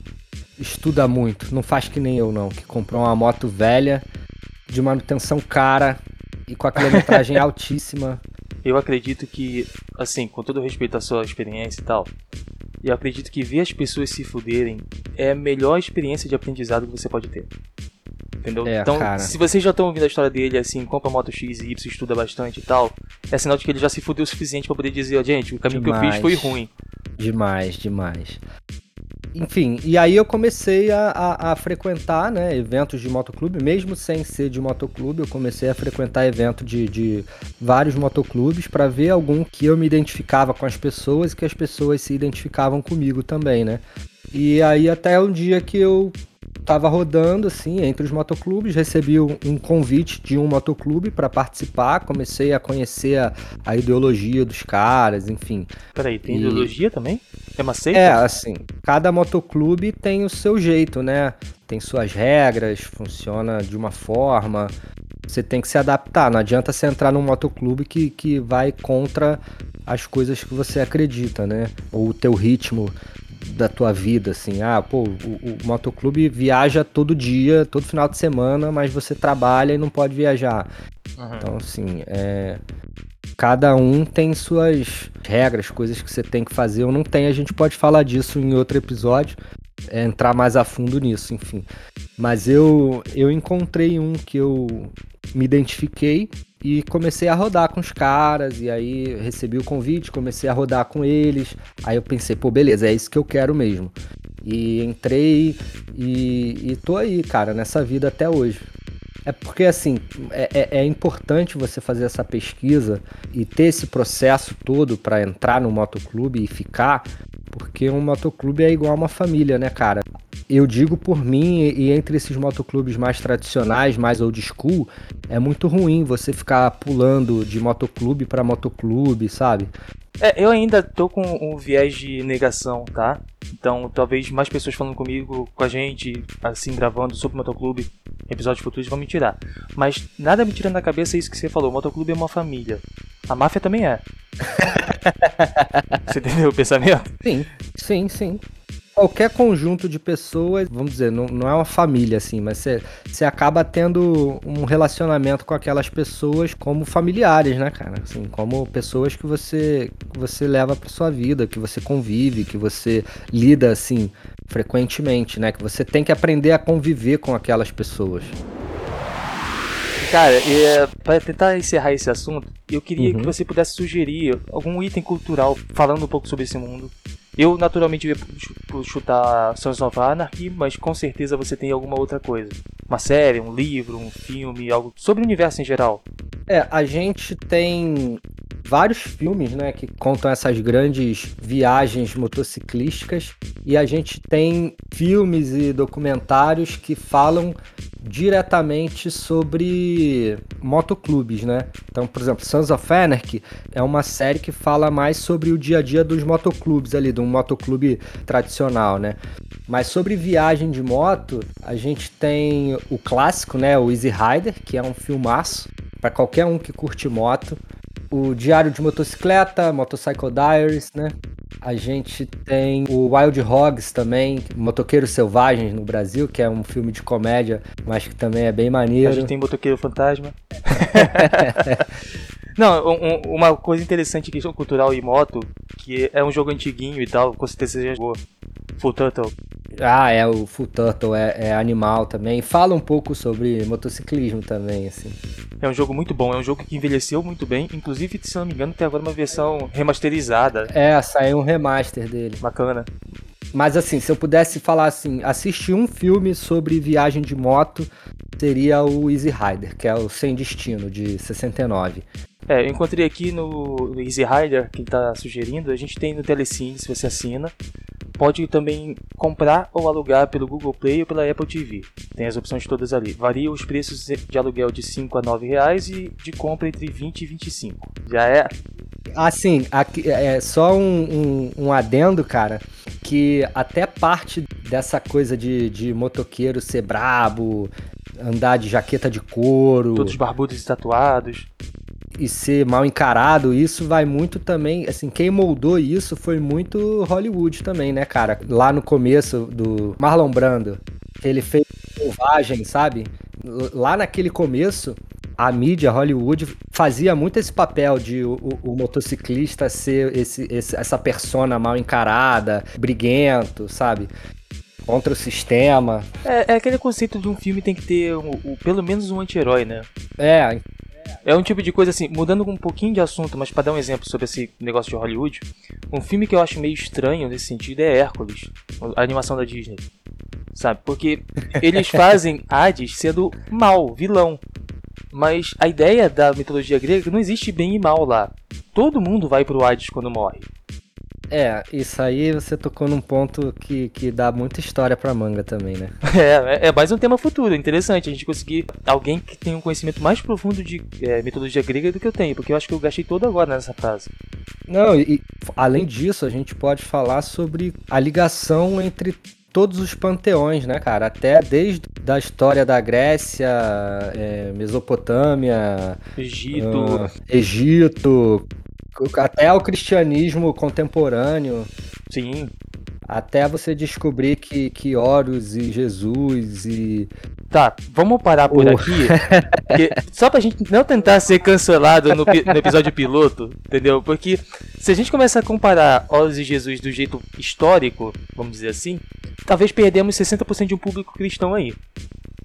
estuda muito, não faz que nem eu não, que comprou uma moto velha de manutenção cara e com a quilometragem altíssima. Eu acredito que, assim, com todo respeito à sua experiência e tal, eu acredito que ver as pessoas se fuderem é a melhor experiência de aprendizado que você pode ter. Entendeu? É, então, cara. se vocês já estão ouvindo a história dele, assim, compra moto X e Y, estuda bastante e tal, é sinal de que ele já se fudeu o suficiente para poder dizer, ó, gente, o caminho demais. que eu fiz foi ruim. Demais, demais. Enfim, e aí eu comecei a, a, a, frequentar né, eventos de motoclube, mesmo sem ser de motoclube, eu comecei a frequentar eventos de, de vários motoclubes para ver algum que eu me identificava com as pessoas e que as pessoas se identificavam comigo também, né? E aí até um dia que eu tava rodando assim entre os motoclubes, recebi um convite de um motoclube para participar, comecei a conhecer a, a, ideologia dos caras, enfim. Peraí, tem e... ideologia também? É uma seita? É, assim, cada motoclube tem o seu jeito, né? Tem suas regras, funciona de uma forma. Você tem que se adaptar. Não adianta você entrar num motoclube que, que vai contra as coisas que você acredita, né? Ou o teu ritmo da tua vida, assim. Ah, pô, o, o, motoclube viaja todo dia, todo final de semana, mas você trabalha e não pode viajar. Uhum. Então, assim, é... cada um tem suas regras, coisas que você tem que fazer ou não tem. A gente pode falar disso em outro episódio, entrar mais a fundo nisso, enfim. Mas eu, eu encontrei um que eu me identifiquei e comecei a rodar com os caras, e aí recebi o convite, comecei a rodar com eles. Aí eu pensei, pô, beleza, é isso que eu quero mesmo. E entrei e, e tô aí, cara, nessa vida até hoje. É porque, assim, é, é, é importante você fazer essa pesquisa e ter esse processo todo para entrar no motoclube e ficar, porque um motoclube é igual uma família, né, cara? eu digo por mim e entre esses motoclubes mais tradicionais, mais old school, é muito ruim você ficar pulando de motoclube para motoclube, sabe? É, eu ainda tô com um viés de negação, tá? Então, talvez mais pessoas falando comigo, com a gente, assim, gravando sobre motoclube, episódios futuros vão me tirar. Mas nada me tira da cabeça isso que você falou, o motoclube é uma família. A máfia também é. você entendeu o pensamento? Sim, sim, sim. Qualquer conjunto de pessoas, vamos dizer, não, não é uma família assim, mas você, você acaba tendo um relacionamento com aquelas pessoas como familiares, né, cara? Assim, como pessoas que você, que você leva para sua vida, que você convive, que você lida assim frequentemente, né? Que você tem que aprender a conviver com aquelas pessoas. Cara, é, para tentar encerrar esse assunto, eu queria uhum. que você pudesse sugerir algum item cultural falando um pouco sobre esse mundo. Eu naturalmente ia chutar Sons of Anarchy, mas com certeza você tem alguma outra coisa. Uma série, um livro, um filme, algo sobre o universo em geral. É, a gente tem vários filmes, né, que contam essas grandes viagens motociclísticas e a gente tem filmes e documentários que falam diretamente sobre motoclubes, né? Então, por exemplo, Sons of Anarchy é uma série que fala mais sobre o dia a dia dos motoclubes ali, de um motoclube tradicional, né? Mas sobre viagem de moto, a gente tem o clássico, né, o Easy Rider, que é um filmaço para qualquer um que curte moto. O Diário de Motocicleta, Motorcycle Diaries, né? A gente tem o Wild Hogs também, Motoqueiros Selvagens no Brasil, que é um filme de comédia, mas que também é bem maneiro. A gente tem Motoqueiro Fantasma. Não, um, uma coisa interessante questão cultural e moto, que é um jogo antiguinho e tal, com certeza você já jogou. Full Turtle. Ah, é, o Full Turtle é, é, animal também. Fala um pouco sobre motociclismo também, assim. É um jogo muito bom, é um jogo que envelheceu muito bem. Inclusive, se não me engano, tem agora uma versão remasterizada. É, saiu um remaster dele. Bacana. Mas assim, se eu pudesse falar assim, assistir um filme sobre viagem de moto, seria o Easy Rider, que é o Sem Destino, de 69. É, eu encontrei aqui no Easy Rider, que ele tá sugerindo, a gente tem no Telecine, se você assina, pode também comprar ou alugar pelo Google Play ou pela Apple TV. Tem as opções todas ali. Varia os preços de aluguel de 5 a 9 reais e de compra entre 20 e 25. Já é. Assim, aqui, é só um, um, um adendo, cara, que até parte dessa coisa de, de motoqueiro ser brabo, andar de jaqueta de couro. Todos barbudos e tatuados e ser mal encarado, isso vai muito também, assim, quem moldou isso foi muito Hollywood também, né, cara? Lá no começo do Marlon Brando, que ele fez Selvagem, sabe? Lá naquele começo, a mídia Hollywood fazia muito esse papel de o, o, o motociclista ser esse, esse, essa persona mal encarada, briguento, sabe? Contra o sistema. É, é, aquele conceito de um filme tem que ter um, um, pelo menos um anti-herói, né? É, é um tipo de coisa assim, mudando um pouquinho de assunto, mas para dar um exemplo sobre esse negócio de Hollywood, um filme que eu acho meio estranho nesse sentido é Hércules, a animação da Disney. Sabe? Porque eles fazem Hades sendo mal, vilão. Mas a ideia da mitologia grega é que não existe bem e mal lá. Todo mundo vai pro Hades quando morre. É, isso aí você tocou num ponto que, que dá muita história pra manga também, né? É, é, é mais um tema futuro, interessante a gente conseguir alguém que tenha um conhecimento mais profundo de é, mitologia grega do que eu tenho, porque eu acho que eu gastei todo agora nessa frase. Não, e além disso, a gente pode falar sobre a ligação entre todos os panteões, né, cara? Até desde da história da Grécia, é, Mesopotâmia, Egito, uh, Egito, até o cristianismo contemporâneo. Sim. Até você descobrir que, que Horus e Jesus e. Tá, vamos parar por oh. aqui. Porque, só pra gente não tentar ser cancelado no, no, episódio piloto, entendeu? Porque se a gente começar a comparar Horus e Jesus do jeito histórico, vamos dizer assim, talvez perdemos 60% de um público cristão aí.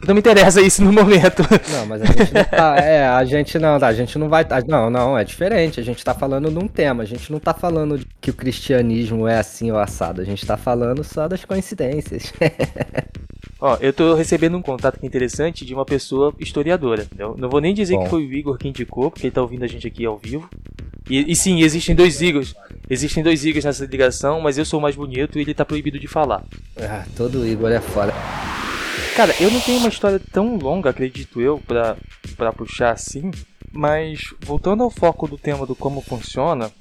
Não me interessa isso no momento. Não, mas a gente não tá. É, a gente não, a gente não vai. Não, não, é diferente. A gente tá falando de um tema. A gente não tá falando que o cristianismo é assim ou assado. A gente tá falando só das coincidências. Ó, eu tô recebendo um contato interessante de uma pessoa historiadora. Não, não vou nem dizer Bom. que foi o Igor quem indicou, porque ele tá ouvindo a gente aqui ao vivo. E, e sim, existem dois Igors. Existem dois Igors nessa ligação, mas eu sou o mais bonito e ele tá proibido de falar. Ah, todo Igor é foda. Cara, eu não tenho uma história tão longa, acredito eu, pra, pra puxar assim, mas voltando ao foco do tema do como funciona,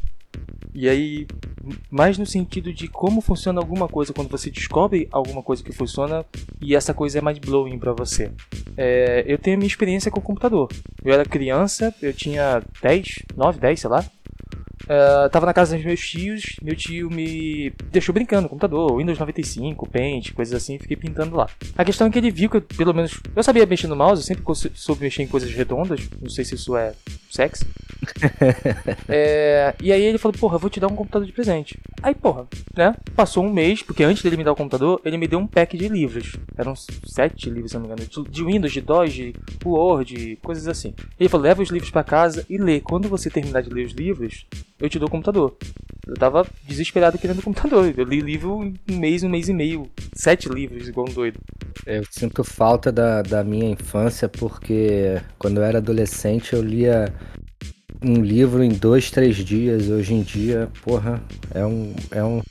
e aí, mais no sentido de como funciona alguma coisa quando você descobre alguma coisa que funciona e essa coisa é mais blowing para você. É, eu tenho a minha experiência com o computador. Eu era criança, eu tinha 10, 9, 10, sei lá. Uh, tava na casa dos meus tios, meu tio me deixou brincando no computador, Windows 95, Paint, coisas assim, fiquei pintando lá. A questão é que ele viu que, eu, pelo menos, eu sabia mexer no mouse, eu sempre soube mexer em coisas redondas, não sei se isso é sexy. É, e aí ele falou, porra, vou te dar um computador de presente. Aí, porra, né, passou um mês, porque antes dele me dar o computador, ele me deu um pack de livros. Eram sete livros, se não me engano, de Windows, de DOS, de Word, coisas assim. Ele falou, leva os livros para casa e lê. Quando você terminar de ler os livros, eu te dou o computador. Eu tava desesperado querendo o computador. Eu li livro um mês, um mês e meio. Sete livros, igual um doido. Eu sinto falta da, da minha infância porque quando eu era adolescente eu lia um livro em dois, três dias. Hoje em dia, porra, é um, é um,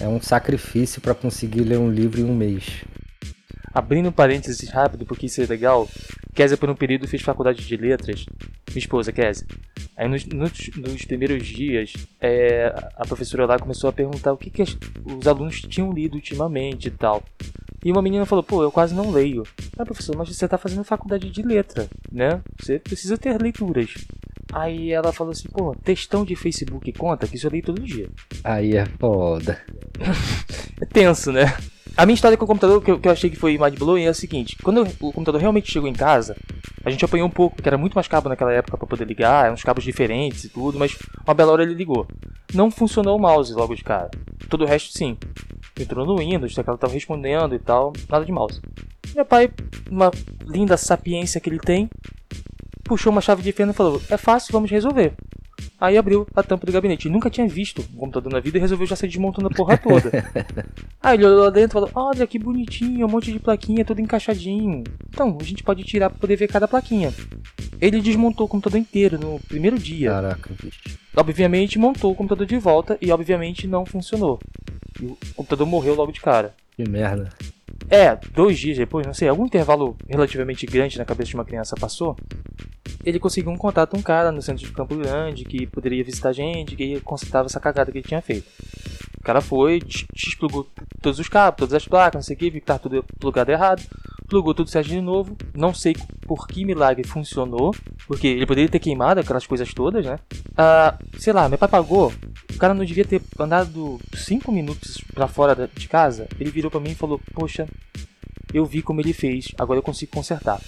é um sacrifício para conseguir ler um livro em um mês. Abrindo um parênteses rápido, porque isso é legal, Kézia por um período fez faculdade de letras, minha esposa Kézia. Aí nos, nos, nos primeiros dias, é, a professora lá começou a perguntar o que, que as, os alunos tinham lido ultimamente e tal. E uma menina falou, pô, eu quase não leio. Ah, professor, mas você tá fazendo faculdade de letra, né? Você precisa ter leituras. Aí ela falou assim, pô, textão de Facebook conta que isso eu leio todo dia. Aí é foda. é tenso, né? A minha história com o computador, que eu, que eu achei que foi mind blowing, é a seguinte: quando o computador realmente chegou em casa, a gente apanhou um pouco, porque era muito mais cabo naquela época para poder ligar, uns cabos diferentes e tudo, mas uma bela hora ele ligou. Não funcionou o mouse logo de cara. Todo o resto sim. Entrou no Windows, o teclado tava respondendo e tal, nada de mouse. Meu pai, uma linda sapiência que ele tem, puxou uma chave de fenda e falou: É fácil, vamos resolver. Aí abriu a tampa do gabinete. Ele nunca tinha visto um computador na vida e resolveu já sair desmontando a porra toda. Aí ele olhou lá dentro e falou: Olha que bonitinho, um monte de plaquinha, tudo encaixadinho. Então, a gente pode tirar pra poder ver cada plaquinha. Ele desmontou o computador inteiro no primeiro dia. Caraca, bicho. Obviamente montou o computador de volta e obviamente não funcionou. E o computador morreu logo de cara. Que merda. É, dois dias depois, não sei, algum intervalo relativamente grande na cabeça de uma criança passou ele conseguiu um contato com um cara no centro de Campo Grande que poderia visitar a gente, que consertava essa cagada que ele tinha feito. O cara foi, explugou todos os cabos, todas as placas, não sei o que, viu que tava tudo plugado errado, plugou tudo certo de novo. Não sei por que milagre funcionou, porque ele poderia ter queimado aquelas coisas todas, né? Ah, sei lá, meu pai pagou. O cara não devia ter andado 5 minutos para fora de casa. Ele virou para mim e falou: Poxa, eu vi como ele fez, agora eu consigo consertar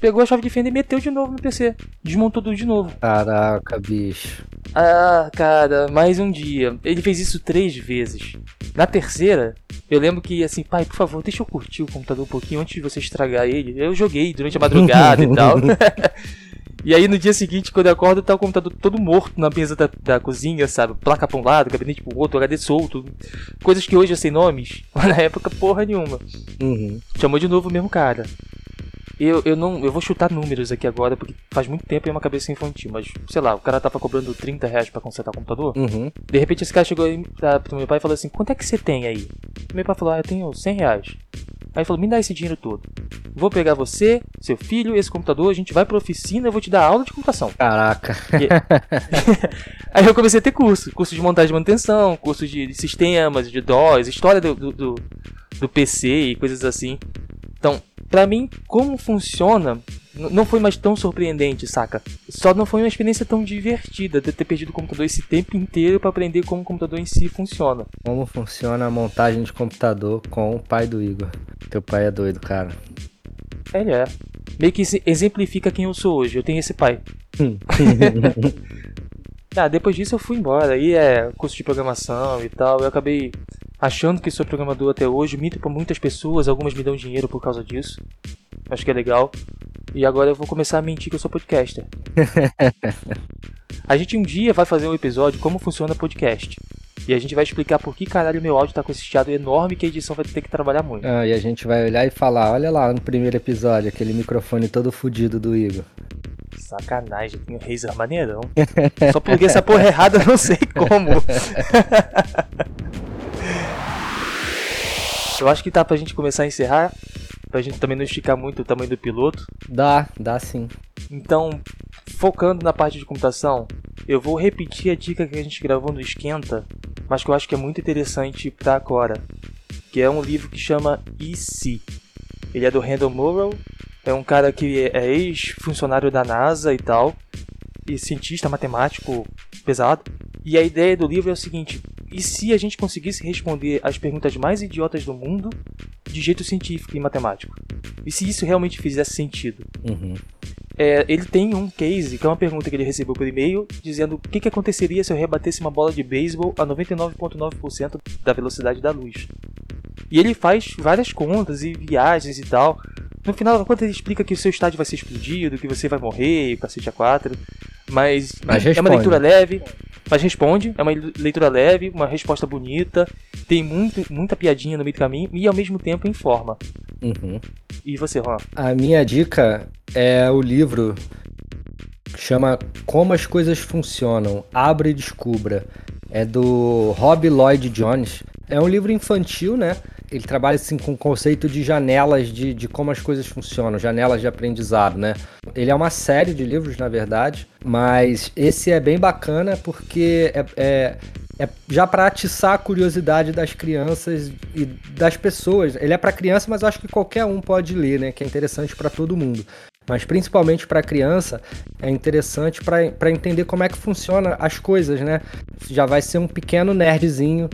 pegou a chave de fenda e meteu de novo no PC. Desmontou tudo de novo. Caraca, bicho. Ah, cara, mais um dia. Ele fez isso três vezes. Na terceira, eu lembro que assim, pai, por favor, deixa eu curtir o computador um pouquinho antes de você estragar ele. Eu joguei durante a madrugada e tal. E aí no dia seguinte, quando eu acordo, tá o computador todo morto na mesa da, da cozinha, sabe? Placa pra um lado, gabinete pro outro, HD solto. Coisas que hoje eu sei nomes, mas na época porra nenhuma. Uhum. Chamou de novo o mesmo cara. Eu, eu não. Eu vou chutar números aqui agora, porque faz muito tempo em uma cabeça infantil, mas, sei lá, o cara tava cobrando 30 reais pra consertar o computador. Uhum. De repente esse cara chegou aí pra, pro meu pai e falou assim, quanto é que você tem aí? Meu pai falou, ah, eu tenho 100 reais. Aí ele falou, me dá esse dinheiro todo. Vou pegar você, seu filho, esse computador, a gente vai pra oficina, eu vou te dar aula de computação. Caraca. E... aí eu comecei a ter curso. Curso de montagem e manutenção, curso de sistemas, de DOS, história do, do, do, do PC e coisas assim. Então, para mim, como funciona não foi mais tão surpreendente, saca? Só não foi uma experiência tão divertida de ter perdido o computador esse tempo inteiro para aprender como o computador em si funciona. Como funciona a montagem de computador com o pai do Igor. Teu pai é doido, cara. Ele é. Meio que exemplifica quem eu sou hoje. Eu tenho esse pai. ah, depois disso eu fui embora. Aí é curso de programação e tal. Eu acabei achando que sou programador até hoje, minto para muitas pessoas, algumas me dão dinheiro por causa disso. Acho que é legal. E agora eu vou começar a mentir que eu sou podcaster. a gente um dia vai fazer um episódio como funciona podcast. E a gente vai explicar por que caralho meu áudio tá com esse chiado enorme que a edição vai ter que trabalhar muito. Ah, e a gente vai olhar e falar, olha lá no primeiro episódio, aquele microfone todo fudido do Igor. Sacanagem, tem um Razer maneirão. Só pluguei essa porra errada, não sei como. Eu acho que tá pra gente começar a encerrar, pra gente também não esticar muito o tamanho do piloto. Dá, dá sim. Então, focando na parte de computação, eu vou repetir a dica que a gente gravou no Esquenta, mas que eu acho que é muito interessante para agora, que é um livro que chama E.C. Ele é do Randall Morrow, é um cara que é ex-funcionário da NASA e tal, e cientista matemático pesado. E a ideia do livro é o seguinte: e se a gente conseguisse responder as perguntas mais idiotas do mundo de jeito científico e matemático? E se isso realmente fizesse sentido? Uhum. É, ele tem um case, que é uma pergunta que ele recebeu por e-mail, dizendo o que, que aconteceria se eu rebatesse uma bola de beisebol a 99,9% da velocidade da luz. E ele faz várias contas e viagens e tal. No final da conta ele explica que o seu estádio vai ser explodido, que você vai morrer, cacete a 4. Mas, Mas é uma leitura leve, mas responde, é uma leitura leve, uma resposta bonita, tem muito, muita piadinha no meio do caminho e ao mesmo tempo informa. Uhum. E você, Juan? A minha dica é o livro que chama Como as Coisas Funcionam, Abre e Descubra. É do Rob Lloyd Jones. É um livro infantil, né? Ele trabalha assim com o conceito de janelas de, de como as coisas funcionam, janelas de aprendizado, né? Ele é uma série de livros, na verdade, mas esse é bem bacana porque é, é, é já para atiçar a curiosidade das crianças e das pessoas. Ele é para criança, mas eu acho que qualquer um pode ler, né? Que é interessante para todo mundo. Mas principalmente para criança é interessante para entender como é que funciona as coisas, né? Já vai ser um pequeno nerdzinho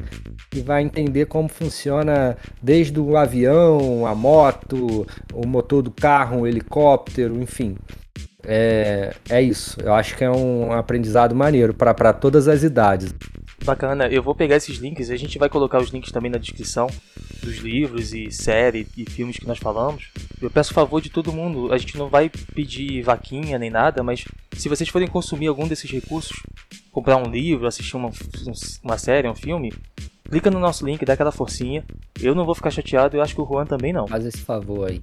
e vai entender como funciona desde o avião, a moto, o motor do carro, o helicóptero, enfim. É, é isso. Eu acho que é um aprendizado maneiro para todas as idades. Bacana, eu vou pegar esses links, a gente vai colocar os links também na descrição dos livros e série e filmes que nós falamos. Eu peço favor de todo mundo, a gente não vai pedir vaquinha nem nada, mas se vocês forem consumir algum desses recursos, comprar um livro, assistir uma, uma série, um filme, clica no nosso link, dá aquela forcinha. Eu não vou ficar chateado, eu acho que o Juan também não. Faz esse favor aí.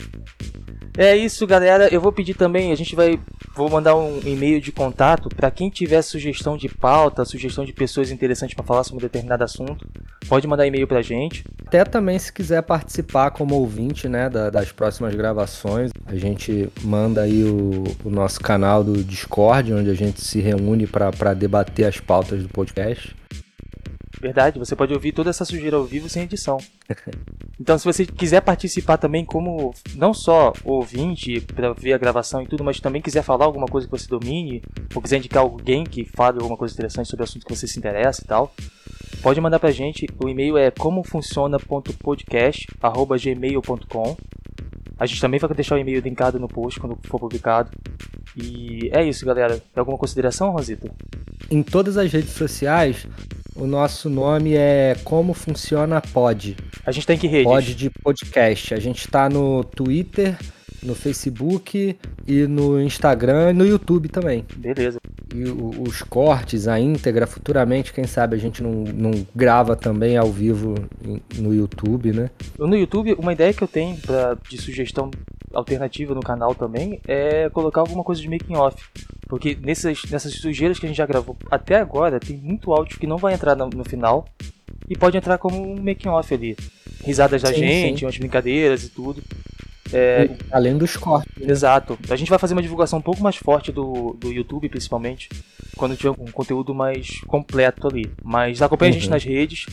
É isso, galera. Eu vou pedir também, a gente vai vou mandar um e-mail de contato para quem tiver sugestão de pauta, sugestão de pessoas interessantes para falar sobre um determinado assunto. Pode mandar e-mail pra gente. Até também se quiser participar como ouvinte, né, da- das próximas gravações, a gente manda aí o, o nosso canal do Discord, onde a gente se reúne para debater as pautas do podcast. Verdade, você pode ouvir toda essa sujeira ao vivo sem edição. Então, se você quiser participar também como não só ouvinte para ver a gravação e tudo, mas também quiser falar alguma coisa que você domine, ou quiser indicar alguém que fale alguma coisa interessante sobre o assunto que você se interessa e tal, pode mandar pra gente. O e-mail é comofunciona.podcast@gmail.com. A gente também vai deixar o e-mail linkado no post quando for publicado. E é isso, galera. Tem alguma consideração, Rosita? Em todas as redes sociais, o nosso nome é Como Funciona Pod. A gente tem que redes? Pod de podcast. A gente tá no Twitter, no Facebook e no Instagram e no YouTube também. Beleza. E os cortes, a íntegra, futuramente, quem sabe a gente não, não grava também ao vivo no YouTube, né? No YouTube, uma ideia que eu tenho pra, de sugestão alternativa no canal também é colocar alguma coisa de making off. Porque nessas, nessas sujeiras que a gente já gravou até agora, tem muito áudio que não vai entrar no, no final e pode entrar como um making off ali. Risadas da Sim, gente, sim. umas brincadeiras e tudo. Além dos cortes. né? Exato. A gente vai fazer uma divulgação um pouco mais forte do, do YouTube, principalmente, quando tiver um conteúdo mais completo ali. Mas acompanha a gente Uhum. nas redes,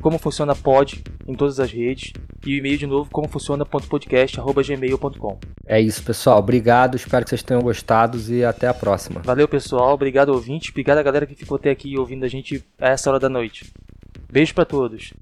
como funciona pod em todas as redes, e o e-mail de novo, como funciona.podcast.gmail.com. É isso, pessoal. Obrigado. Espero que vocês tenham gostado e até a próxima. Valeu, pessoal. Obrigado, ouvinte. Obrigado a galera que ficou até aqui ouvindo a gente a essa hora da noite. Beijo pra todos.